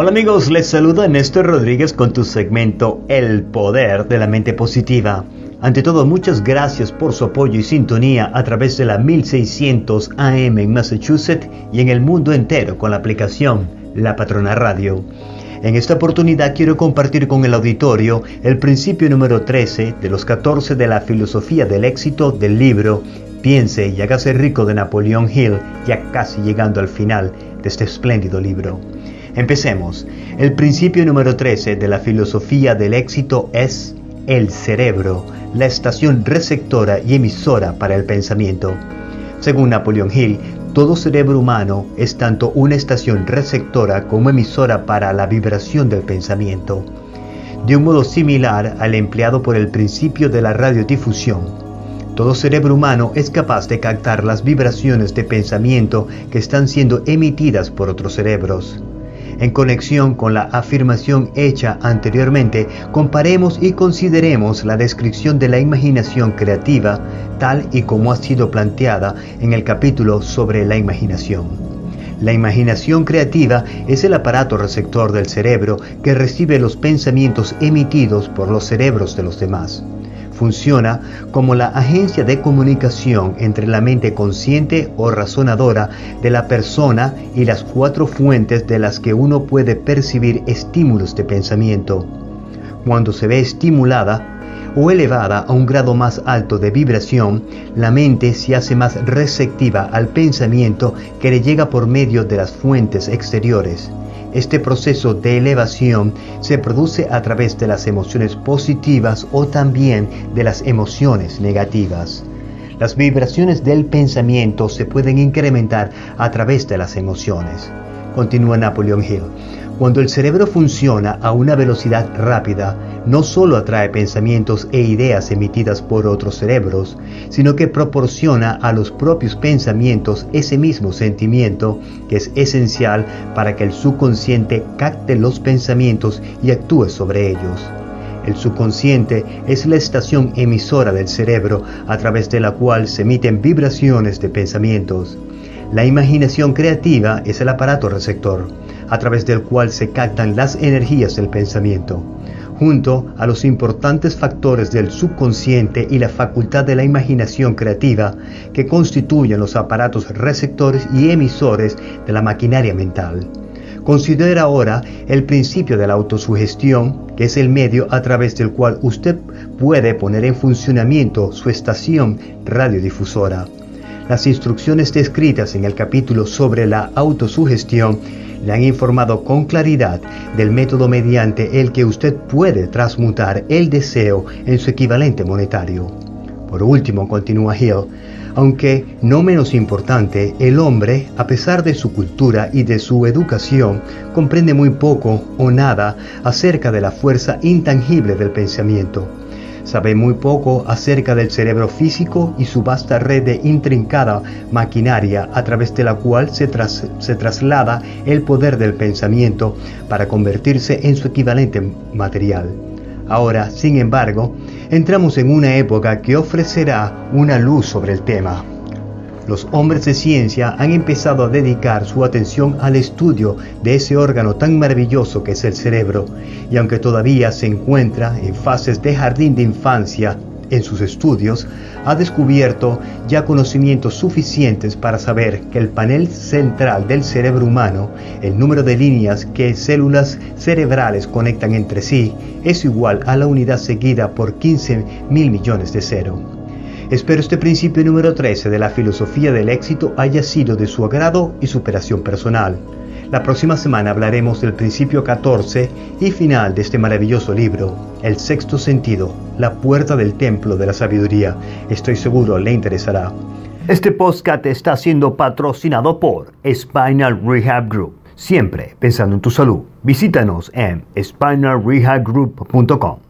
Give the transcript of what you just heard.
Hola amigos, les saluda Néstor Rodríguez con tu segmento El Poder de la Mente Positiva. Ante todo, muchas gracias por su apoyo y sintonía a través de la 1600 AM en Massachusetts y en el mundo entero con la aplicación La Patrona Radio. En esta oportunidad quiero compartir con el auditorio el principio número 13 de los 14 de la filosofía del éxito del libro Piense y hágase rico de Napoleón Hill, ya casi llegando al final de este espléndido libro. Empecemos. El principio número 13 de la filosofía del éxito es el cerebro, la estación receptora y emisora para el pensamiento. Según Napoleón Hill, todo cerebro humano es tanto una estación receptora como emisora para la vibración del pensamiento, de un modo similar al empleado por el principio de la radiodifusión. Todo cerebro humano es capaz de captar las vibraciones de pensamiento que están siendo emitidas por otros cerebros. En conexión con la afirmación hecha anteriormente, comparemos y consideremos la descripción de la imaginación creativa tal y como ha sido planteada en el capítulo sobre la imaginación. La imaginación creativa es el aparato receptor del cerebro que recibe los pensamientos emitidos por los cerebros de los demás funciona como la agencia de comunicación entre la mente consciente o razonadora de la persona y las cuatro fuentes de las que uno puede percibir estímulos de pensamiento. Cuando se ve estimulada, o elevada a un grado más alto de vibración, la mente se hace más receptiva al pensamiento que le llega por medio de las fuentes exteriores. Este proceso de elevación se produce a través de las emociones positivas o también de las emociones negativas. Las vibraciones del pensamiento se pueden incrementar a través de las emociones. Continúa Napoleon Hill. Cuando el cerebro funciona a una velocidad rápida, no solo atrae pensamientos e ideas emitidas por otros cerebros, sino que proporciona a los propios pensamientos ese mismo sentimiento que es esencial para que el subconsciente capte los pensamientos y actúe sobre ellos. El subconsciente es la estación emisora del cerebro a través de la cual se emiten vibraciones de pensamientos. La imaginación creativa es el aparato receptor a través del cual se captan las energías del pensamiento, junto a los importantes factores del subconsciente y la facultad de la imaginación creativa que constituyen los aparatos receptores y emisores de la maquinaria mental. Considera ahora el principio de la autosugestión, que es el medio a través del cual usted puede poner en funcionamiento su estación radiodifusora. Las instrucciones descritas en el capítulo sobre la autosugestión le han informado con claridad del método mediante el que usted puede transmutar el deseo en su equivalente monetario. Por último, continúa Hill, aunque no menos importante, el hombre, a pesar de su cultura y de su educación, comprende muy poco o nada acerca de la fuerza intangible del pensamiento Sabe muy poco acerca del cerebro físico y su vasta red de intrincada maquinaria a través de la cual se, se traslada el poder del pensamiento para convertirse en su equivalente material. Ahora, sin embargo, entramos en una época que ofrecerá una luz sobre el tema los hombres de ciencia han empezado a dedicar su atención al estudio de ese órgano tan maravilloso que es el cerebro, y aunque todavía se encuentra en fases de jardín de infancia en sus estudios, ha descubierto ya conocimientos suficientes para saber que el panel central del cerebro humano, el número de líneas que células cerebrales conectan entre sí, es igual a la unidad seguida por 15 mil millones de cero. Espero este principio número 13 de la filosofía del éxito haya sido de su agrado y superación personal. La próxima semana hablaremos del principio 14 y final de este maravilloso libro, El sexto sentido, la puerta del templo de la sabiduría. Estoy seguro le interesará. Este podcast está siendo patrocinado por Spinal Rehab Group. Siempre pensando en tu salud. Visítanos en spinalrehabgroup.com.